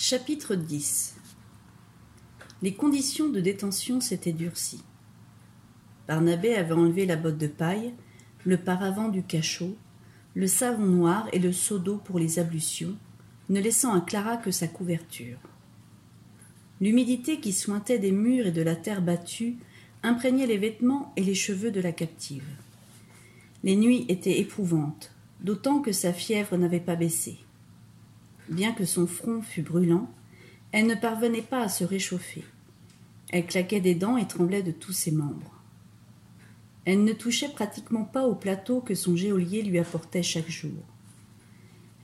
Chapitre 10 Les conditions de détention s'étaient durcies. Barnabé avait enlevé la botte de paille, le paravent du cachot, le savon noir et le seau d'eau pour les ablutions, ne laissant à Clara que sa couverture. L'humidité qui sointait des murs et de la terre battue imprégnait les vêtements et les cheveux de la captive. Les nuits étaient éprouvantes, d'autant que sa fièvre n'avait pas baissé. Bien que son front fût brûlant, elle ne parvenait pas à se réchauffer. Elle claquait des dents et tremblait de tous ses membres. Elle ne touchait pratiquement pas au plateau que son geôlier lui apportait chaque jour.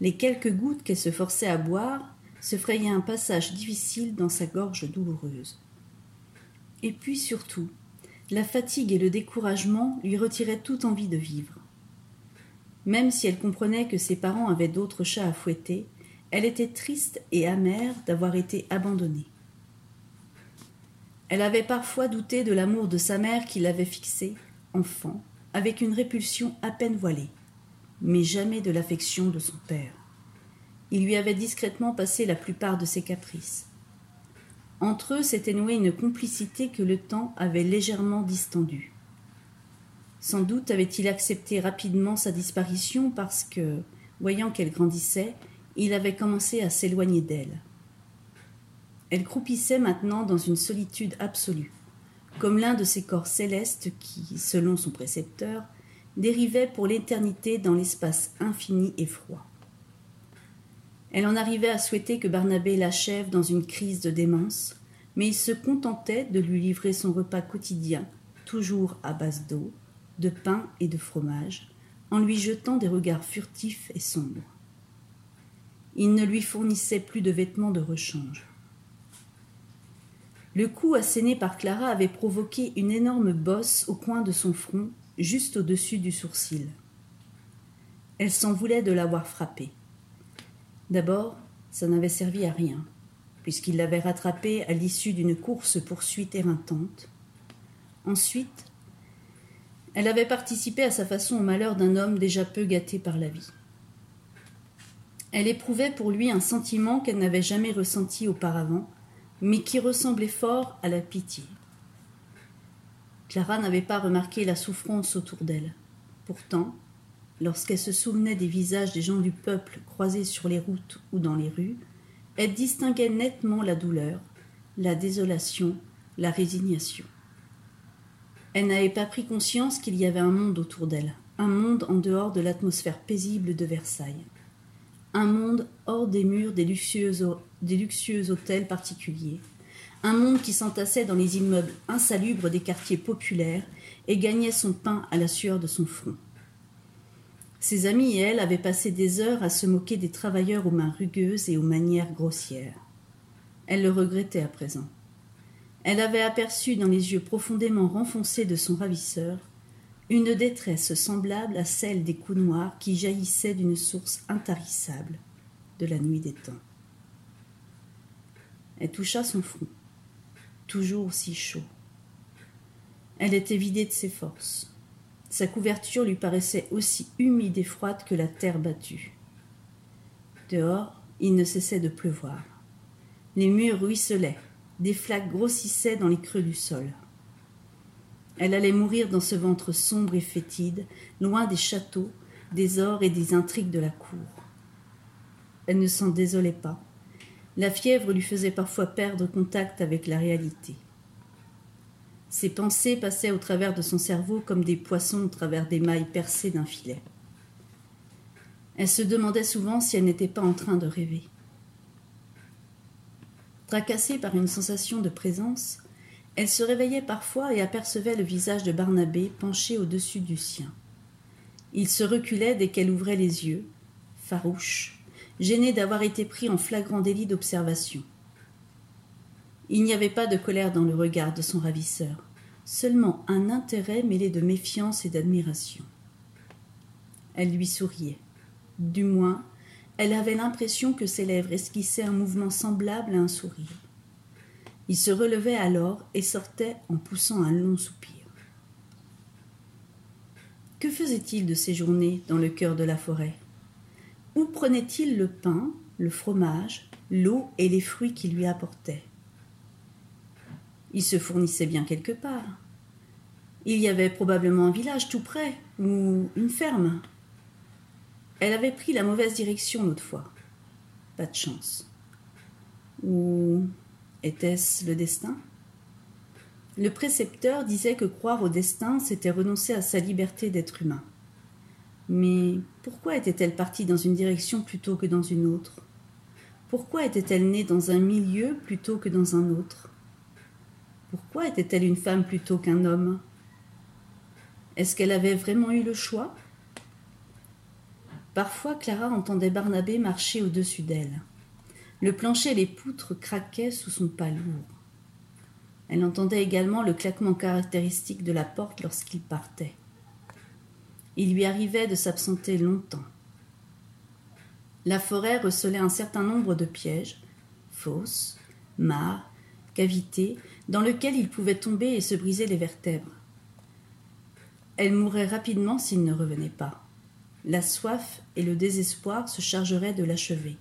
Les quelques gouttes qu'elle se forçait à boire se frayaient un passage difficile dans sa gorge douloureuse. Et puis surtout, la fatigue et le découragement lui retiraient toute envie de vivre. Même si elle comprenait que ses parents avaient d'autres chats à fouetter, elle était triste et amère d'avoir été abandonnée. Elle avait parfois douté de l'amour de sa mère qui l'avait fixée, enfant, avec une répulsion à peine voilée, mais jamais de l'affection de son père. Il lui avait discrètement passé la plupart de ses caprices. Entre eux s'était nouée une complicité que le temps avait légèrement distendue. Sans doute avait-il accepté rapidement sa disparition parce que, voyant qu'elle grandissait, il avait commencé à s'éloigner d'elle. Elle croupissait maintenant dans une solitude absolue, comme l'un de ces corps célestes qui, selon son précepteur, dérivait pour l'éternité dans l'espace infini et froid. Elle en arrivait à souhaiter que Barnabé l'achève dans une crise de démence, mais il se contentait de lui livrer son repas quotidien, toujours à base d'eau, de pain et de fromage, en lui jetant des regards furtifs et sombres il ne lui fournissait plus de vêtements de rechange. Le coup asséné par Clara avait provoqué une énorme bosse au coin de son front, juste au-dessus du sourcil. Elle s'en voulait de l'avoir frappé. D'abord, ça n'avait servi à rien, puisqu'il l'avait rattrapée à l'issue d'une course-poursuite éreintante. Ensuite, elle avait participé à sa façon au malheur d'un homme déjà peu gâté par la vie. Elle éprouvait pour lui un sentiment qu'elle n'avait jamais ressenti auparavant, mais qui ressemblait fort à la pitié. Clara n'avait pas remarqué la souffrance autour d'elle. Pourtant, lorsqu'elle se souvenait des visages des gens du peuple croisés sur les routes ou dans les rues, elle distinguait nettement la douleur, la désolation, la résignation. Elle n'avait pas pris conscience qu'il y avait un monde autour d'elle, un monde en dehors de l'atmosphère paisible de Versailles un monde hors des murs des luxueux, des hôtels particuliers, un monde qui s'entassait dans les immeubles insalubres des quartiers populaires et gagnait son pain à la sueur de son front. Ses amis et elle avaient passé des heures à se moquer des travailleurs aux mains rugueuses et aux manières grossières. Elle le regrettait à présent. Elle avait aperçu dans les yeux profondément renfoncés de son ravisseur une détresse semblable à celle des coups noirs qui jaillissaient d'une source intarissable de la nuit des temps. Elle toucha son front, toujours si chaud. Elle était vidée de ses forces. Sa couverture lui paraissait aussi humide et froide que la terre battue. Dehors, il ne cessait de pleuvoir. Les murs ruisselaient, des flaques grossissaient dans les creux du sol. Elle allait mourir dans ce ventre sombre et fétide, loin des châteaux, des ors et des intrigues de la cour. Elle ne s'en désolait pas. La fièvre lui faisait parfois perdre contact avec la réalité. Ses pensées passaient au travers de son cerveau comme des poissons au travers des mailles percées d'un filet. Elle se demandait souvent si elle n'était pas en train de rêver. Tracassée par une sensation de présence, elle se réveillait parfois et apercevait le visage de Barnabé penché au-dessus du sien. Il se reculait dès qu'elle ouvrait les yeux, farouche, gêné d'avoir été pris en flagrant délit d'observation. Il n'y avait pas de colère dans le regard de son ravisseur, seulement un intérêt mêlé de méfiance et d'admiration. Elle lui souriait. Du moins, elle avait l'impression que ses lèvres esquissaient un mouvement semblable à un sourire. Il se relevait alors et sortait en poussant un long soupir. Que faisait-il de ces journées dans le cœur de la forêt? Où prenait-il le pain, le fromage, l'eau et les fruits qu'il lui apportait? Il se fournissait bien quelque part. Il y avait probablement un village tout près, ou une ferme. Elle avait pris la mauvaise direction l'autre fois. Pas de chance. Ou était-ce le destin? Le précepteur disait que croire au destin, c'était renoncer à sa liberté d'être humain. Mais pourquoi était-elle partie dans une direction plutôt que dans une autre? Pourquoi était-elle née dans un milieu plutôt que dans un autre? Pourquoi était-elle une femme plutôt qu'un homme? Est-ce qu'elle avait vraiment eu le choix? Parfois, Clara entendait Barnabé marcher au-dessus d'elle. Le plancher et les poutres craquaient sous son pas lourd. Elle entendait également le claquement caractéristique de la porte lorsqu'il partait. Il lui arrivait de s'absenter longtemps. La forêt recelait un certain nombre de pièges, fosses, mares, cavités, dans lesquels il pouvait tomber et se briser les vertèbres. Elle mourrait rapidement s'il ne revenait pas. La soif et le désespoir se chargeraient de l'achever.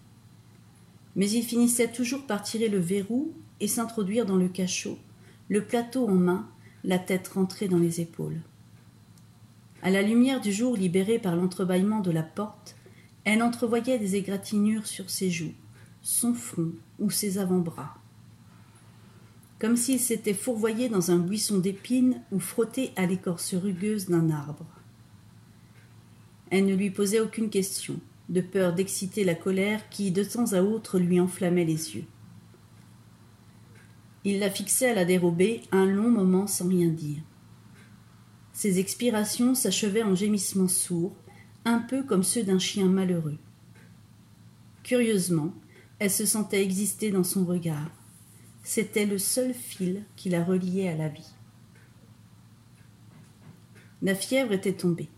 Mais il finissait toujours par tirer le verrou et s'introduire dans le cachot, le plateau en main, la tête rentrée dans les épaules. À la lumière du jour libérée par l'entrebâillement de la porte, elle entrevoyait des égratignures sur ses joues, son front ou ses avant-bras. Comme s'il s'était fourvoyé dans un buisson d'épines ou frotté à l'écorce rugueuse d'un arbre. Elle ne lui posait aucune question, de peur d'exciter la colère qui, de temps à autre, lui enflammait les yeux. Il la fixait à la dérobée un long moment sans rien dire. Ses expirations s'achevaient en gémissements sourds, un peu comme ceux d'un chien malheureux. Curieusement, elle se sentait exister dans son regard. C'était le seul fil qui la reliait à la vie. La fièvre était tombée.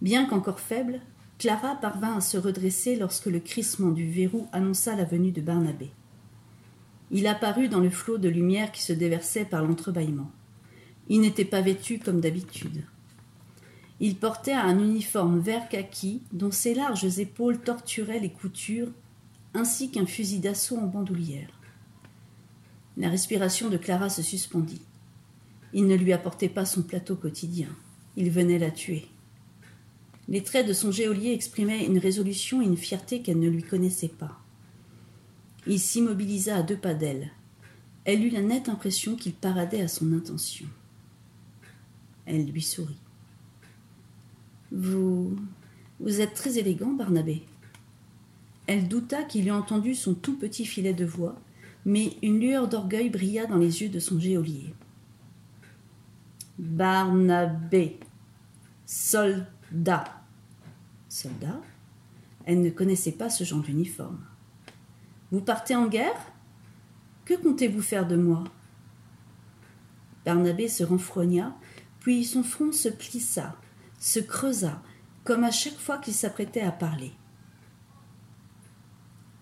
Bien qu'encore faible, Clara parvint à se redresser lorsque le crissement du verrou annonça la venue de Barnabé. Il apparut dans le flot de lumière qui se déversait par l'entrebâillement. Il n'était pas vêtu comme d'habitude. Il portait un uniforme vert kaki dont ses larges épaules torturaient les coutures, ainsi qu'un fusil d'assaut en bandoulière. La respiration de Clara se suspendit. Il ne lui apportait pas son plateau quotidien. Il venait la tuer. Les traits de son geôlier exprimaient une résolution et une fierté qu'elle ne lui connaissait pas. Il s'immobilisa à deux pas d'elle. Elle eut la nette impression qu'il paradait à son intention. Elle lui sourit. Vous. Vous êtes très élégant, Barnabé. Elle douta qu'il eût entendu son tout petit filet de voix, mais une lueur d'orgueil brilla dans les yeux de son geôlier. Barnabé. Soldat. Soldat Elle ne connaissait pas ce genre d'uniforme. Vous partez en guerre? Que comptez-vous faire de moi? Barnabé se renfrogna puis son front se plissa, se creusa, comme à chaque fois qu'il s'apprêtait à parler.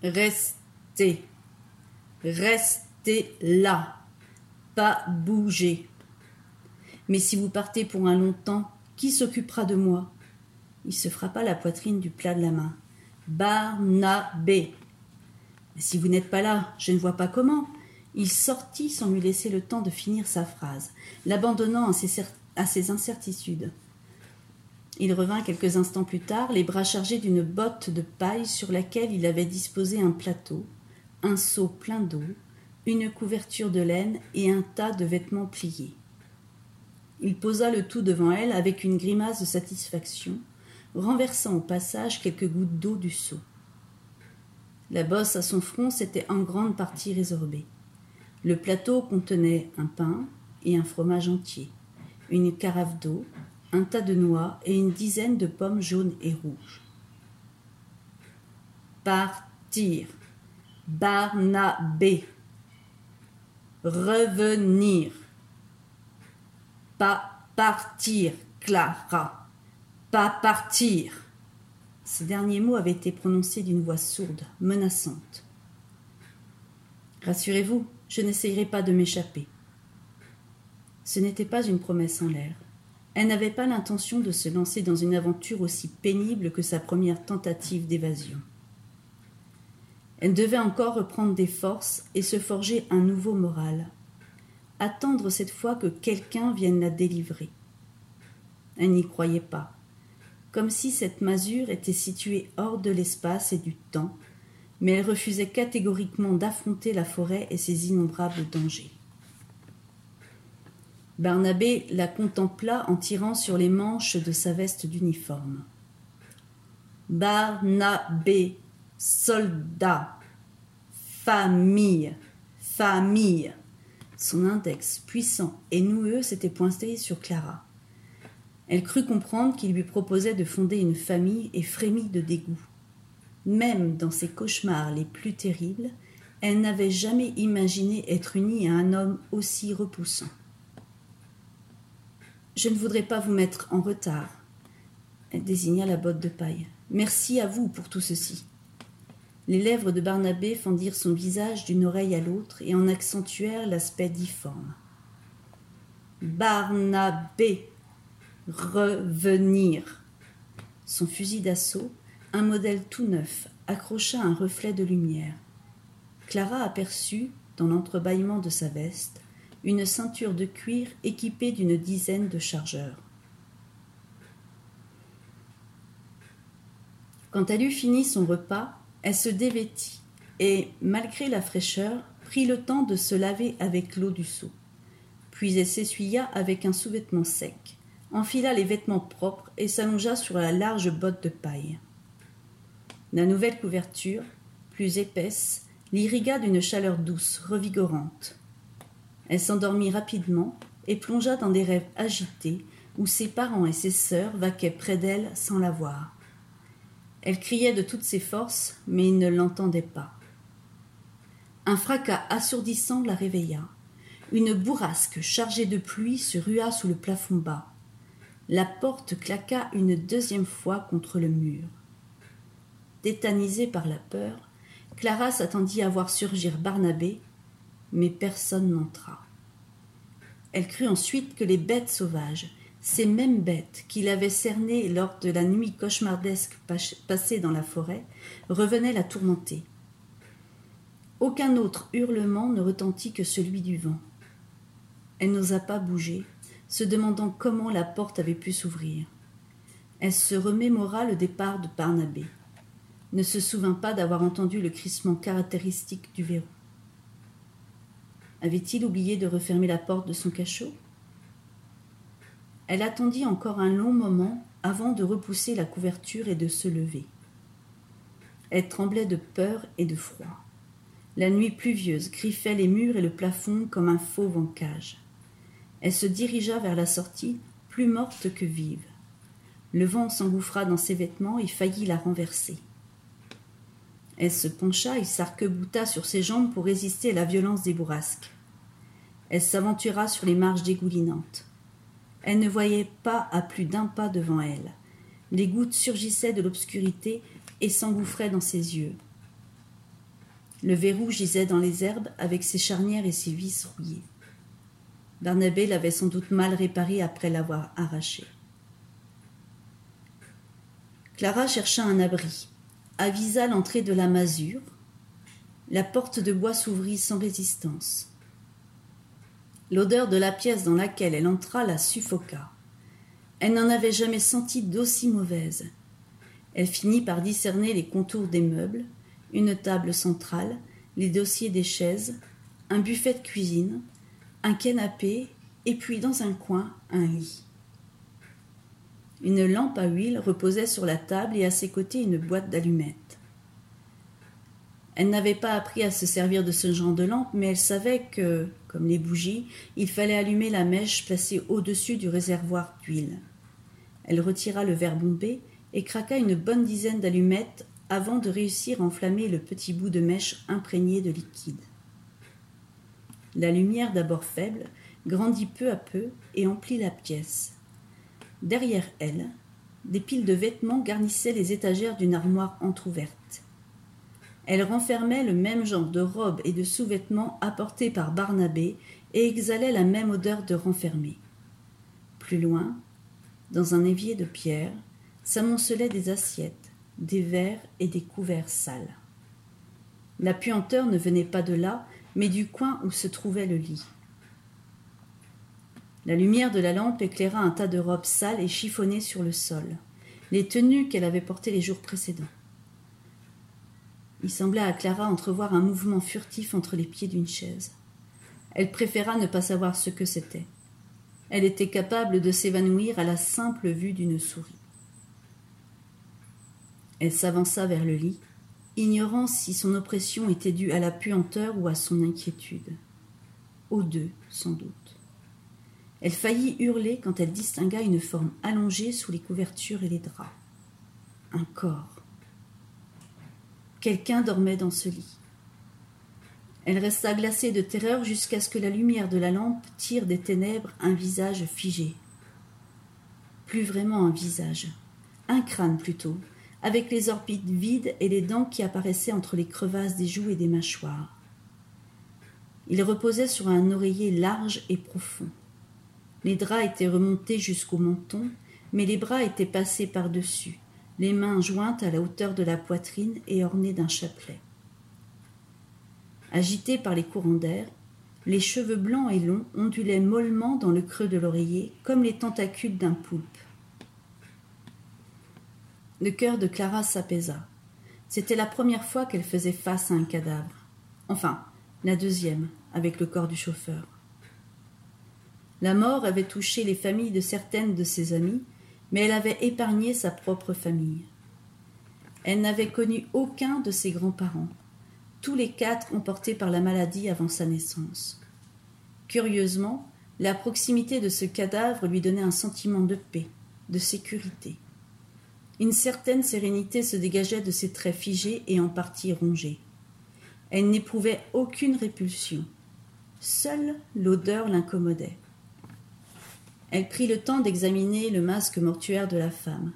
Restez, restez là, pas bouger. Mais si vous partez pour un long temps, qui s'occupera de moi? Il se frappa la poitrine du plat de la main. Barnabé. Si vous n'êtes pas là, je ne vois pas comment. Il sortit sans lui laisser le temps de finir sa phrase, l'abandonnant à ses incertitudes. Il revint quelques instants plus tard, les bras chargés d'une botte de paille sur laquelle il avait disposé un plateau, un seau plein d'eau, une couverture de laine et un tas de vêtements pliés. Il posa le tout devant elle avec une grimace de satisfaction, renversant au passage quelques gouttes d'eau du seau. La bosse à son front s'était en grande partie résorbée. Le plateau contenait un pain et un fromage entier une carafe d'eau, un tas de noix et une dizaine de pommes jaunes et rouges. Partir. Barnabé. Revenir. Pas partir, Clara. Pas partir. Ces derniers mots avaient été prononcés d'une voix sourde, menaçante. Rassurez-vous, je n'essayerai pas de m'échapper. Ce n'était pas une promesse en l'air. Elle n'avait pas l'intention de se lancer dans une aventure aussi pénible que sa première tentative d'évasion. Elle devait encore reprendre des forces et se forger un nouveau moral. Attendre cette fois que quelqu'un vienne la délivrer. Elle n'y croyait pas, comme si cette masure était située hors de l'espace et du temps, mais elle refusait catégoriquement d'affronter la forêt et ses innombrables dangers. Barnabé la contempla en tirant sur les manches de sa veste d'uniforme. Barnabé, soldat, famille, famille. Son index puissant et noueux s'était pointé sur Clara. Elle crut comprendre qu'il lui proposait de fonder une famille et frémit de dégoût. Même dans ses cauchemars les plus terribles, elle n'avait jamais imaginé être unie à un homme aussi repoussant. Je ne voudrais pas vous mettre en retard. Elle désigna la botte de paille. Merci à vous pour tout ceci. Les lèvres de Barnabé fendirent son visage d'une oreille à l'autre et en accentuèrent l'aspect difforme. Barnabé, revenir. Son fusil d'assaut, un modèle tout neuf, accrocha un reflet de lumière. Clara aperçut, dans l'entrebâillement de sa veste, une ceinture de cuir équipée d'une dizaine de chargeurs. Quand elle eut fini son repas, elle se dévêtit et, malgré la fraîcheur, prit le temps de se laver avec l'eau du seau. Puis elle s'essuya avec un sous-vêtement sec, enfila les vêtements propres et s'allongea sur la large botte de paille. La nouvelle couverture, plus épaisse, l'irrigua d'une chaleur douce, revigorante. Elle s'endormit rapidement et plongea dans des rêves agités où ses parents et ses sœurs vaquaient près d'elle sans la voir. Elle criait de toutes ses forces, mais ils ne l'entendaient pas. Un fracas assourdissant la réveilla. Une bourrasque chargée de pluie se rua sous le plafond bas. La porte claqua une deuxième fois contre le mur. Tétanisée par la peur, Clara s'attendit à voir surgir Barnabé, mais personne n'entra. Elle crut ensuite que les bêtes sauvages, ces mêmes bêtes qu'il avait cernées lors de la nuit cauchemardesque passée dans la forêt, revenaient la tourmenter. Aucun autre hurlement ne retentit que celui du vent. Elle n'osa pas bouger, se demandant comment la porte avait pu s'ouvrir. Elle se remémora le départ de Barnabé, ne se souvint pas d'avoir entendu le crissement caractéristique du verrou. Avait-il oublié de refermer la porte de son cachot? Elle attendit encore un long moment avant de repousser la couverture et de se lever. Elle tremblait de peur et de froid. La nuit pluvieuse griffait les murs et le plafond comme un fauve en cage. Elle se dirigea vers la sortie, plus morte que vive. Le vent s'engouffra dans ses vêtements et faillit la renverser. Elle se pencha et s'arc-bouta sur ses jambes pour résister à la violence des bourrasques. Elle s'aventura sur les marches dégoulinantes. Elle ne voyait pas à plus d'un pas devant elle. Les gouttes surgissaient de l'obscurité et s'engouffraient dans ses yeux. Le verrou gisait dans les herbes avec ses charnières et ses vis rouillées. Barnabé l'avait sans doute mal réparé après l'avoir arraché. Clara chercha un abri avisa l'entrée de la masure. La porte de bois s'ouvrit sans résistance. L'odeur de la pièce dans laquelle elle entra la suffoqua. Elle n'en avait jamais senti d'aussi mauvaise. Elle finit par discerner les contours des meubles, une table centrale, les dossiers des chaises, un buffet de cuisine, un canapé, et puis dans un coin, un lit. Une lampe à huile reposait sur la table et à ses côtés une boîte d'allumettes. Elle n'avait pas appris à se servir de ce genre de lampe, mais elle savait que, comme les bougies, il fallait allumer la mèche placée au-dessus du réservoir d'huile. Elle retira le verre bombé et craqua une bonne dizaine d'allumettes avant de réussir à enflammer le petit bout de mèche imprégné de liquide. La lumière, d'abord faible, grandit peu à peu et emplit la pièce. Derrière elle, des piles de vêtements garnissaient les étagères d'une armoire entr'ouverte. Elle renfermait le même genre de robes et de sous-vêtements apportés par Barnabé et exhalait la même odeur de renfermé. Plus loin, dans un évier de pierre, s'amoncelaient des assiettes, des verres et des couverts sales. La puanteur ne venait pas de là, mais du coin où se trouvait le lit. La lumière de la lampe éclaira un tas de robes sales et chiffonnées sur le sol, les tenues qu'elle avait portées les jours précédents. Il sembla à Clara entrevoir un mouvement furtif entre les pieds d'une chaise. Elle préféra ne pas savoir ce que c'était. Elle était capable de s'évanouir à la simple vue d'une souris. Elle s'avança vers le lit, ignorant si son oppression était due à la puanteur ou à son inquiétude. Aux deux, sans doute. Elle faillit hurler quand elle distingua une forme allongée sous les couvertures et les draps. Un corps. Quelqu'un dormait dans ce lit. Elle resta glacée de terreur jusqu'à ce que la lumière de la lampe tire des ténèbres un visage figé. Plus vraiment un visage, un crâne plutôt, avec les orbites vides et les dents qui apparaissaient entre les crevasses des joues et des mâchoires. Il reposait sur un oreiller large et profond. Les draps étaient remontés jusqu'au menton, mais les bras étaient passés par-dessus, les mains jointes à la hauteur de la poitrine et ornées d'un chapelet. Agités par les courants d'air, les cheveux blancs et longs ondulaient mollement dans le creux de l'oreiller comme les tentacules d'un poulpe. Le cœur de Clara s'apaisa. C'était la première fois qu'elle faisait face à un cadavre. Enfin, la deuxième, avec le corps du chauffeur. La mort avait touché les familles de certaines de ses amies, mais elle avait épargné sa propre famille. Elle n'avait connu aucun de ses grands-parents, tous les quatre emportés par la maladie avant sa naissance. Curieusement, la proximité de ce cadavre lui donnait un sentiment de paix, de sécurité. Une certaine sérénité se dégageait de ses traits figés et en partie rongés. Elle n'éprouvait aucune répulsion. Seule l'odeur l'incommodait. Elle prit le temps d'examiner le masque mortuaire de la femme.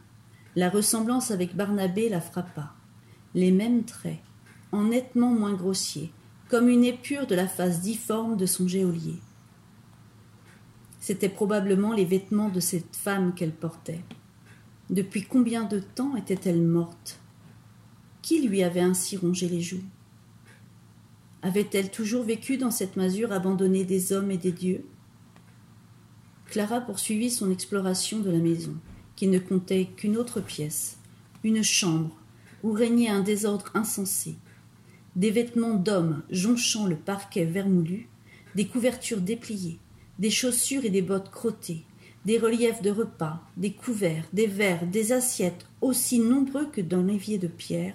La ressemblance avec Barnabé la frappa. Les mêmes traits, en nettement moins grossiers, comme une épure de la face difforme de son geôlier. C'étaient probablement les vêtements de cette femme qu'elle portait. Depuis combien de temps était-elle morte? Qui lui avait ainsi rongé les joues? Avait-elle toujours vécu dans cette masure abandonnée des hommes et des dieux? Clara poursuivit son exploration de la maison, qui ne comptait qu'une autre pièce, une chambre, où régnait un désordre insensé. Des vêtements d'hommes jonchant le parquet vermoulu, des couvertures dépliées, des chaussures et des bottes crottées, des reliefs de repas, des couverts, des verres, des assiettes aussi nombreux que dans l'évier de pierre,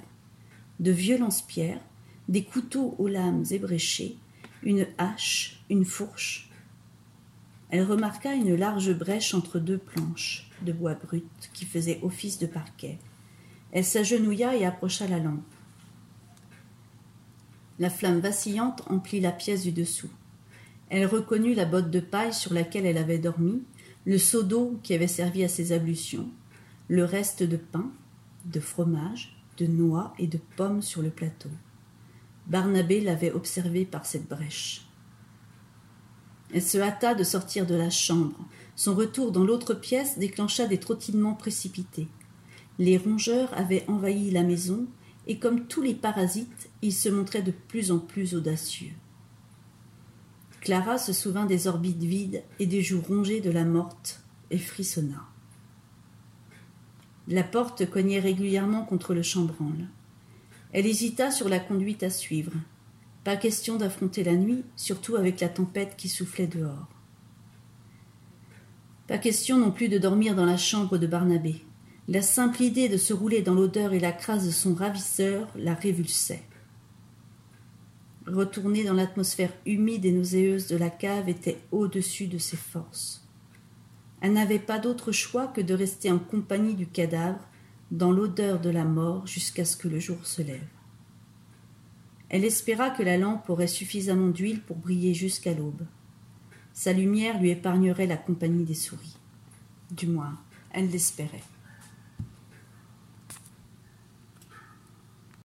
de violentes pierres, des couteaux aux lames ébréchées, une hache, une fourche. Elle remarqua une large brèche entre deux planches de bois brut qui faisaient office de parquet. Elle s'agenouilla et approcha la lampe. La flamme vacillante emplit la pièce du dessous. Elle reconnut la botte de paille sur laquelle elle avait dormi, le seau d'eau qui avait servi à ses ablutions, le reste de pain, de fromage, de noix et de pommes sur le plateau. Barnabé l'avait observé par cette brèche. Elle se hâta de sortir de la chambre. Son retour dans l'autre pièce déclencha des trottinements précipités. Les rongeurs avaient envahi la maison, et comme tous les parasites, ils se montraient de plus en plus audacieux. Clara se souvint des orbites vides et des joues rongées de la morte et frissonna. La porte cognait régulièrement contre le chambranle. Elle hésita sur la conduite à suivre. Pas question d'affronter la nuit, surtout avec la tempête qui soufflait dehors. Pas question non plus de dormir dans la chambre de Barnabé. La simple idée de se rouler dans l'odeur et la crasse de son ravisseur la révulsait. Retourner dans l'atmosphère humide et nauséeuse de la cave était au-dessus de ses forces. Elle n'avait pas d'autre choix que de rester en compagnie du cadavre, dans l'odeur de la mort, jusqu'à ce que le jour se lève. Elle espéra que la lampe aurait suffisamment d'huile pour briller jusqu'à l'aube. Sa lumière lui épargnerait la compagnie des souris. Du moins, elle l'espérait.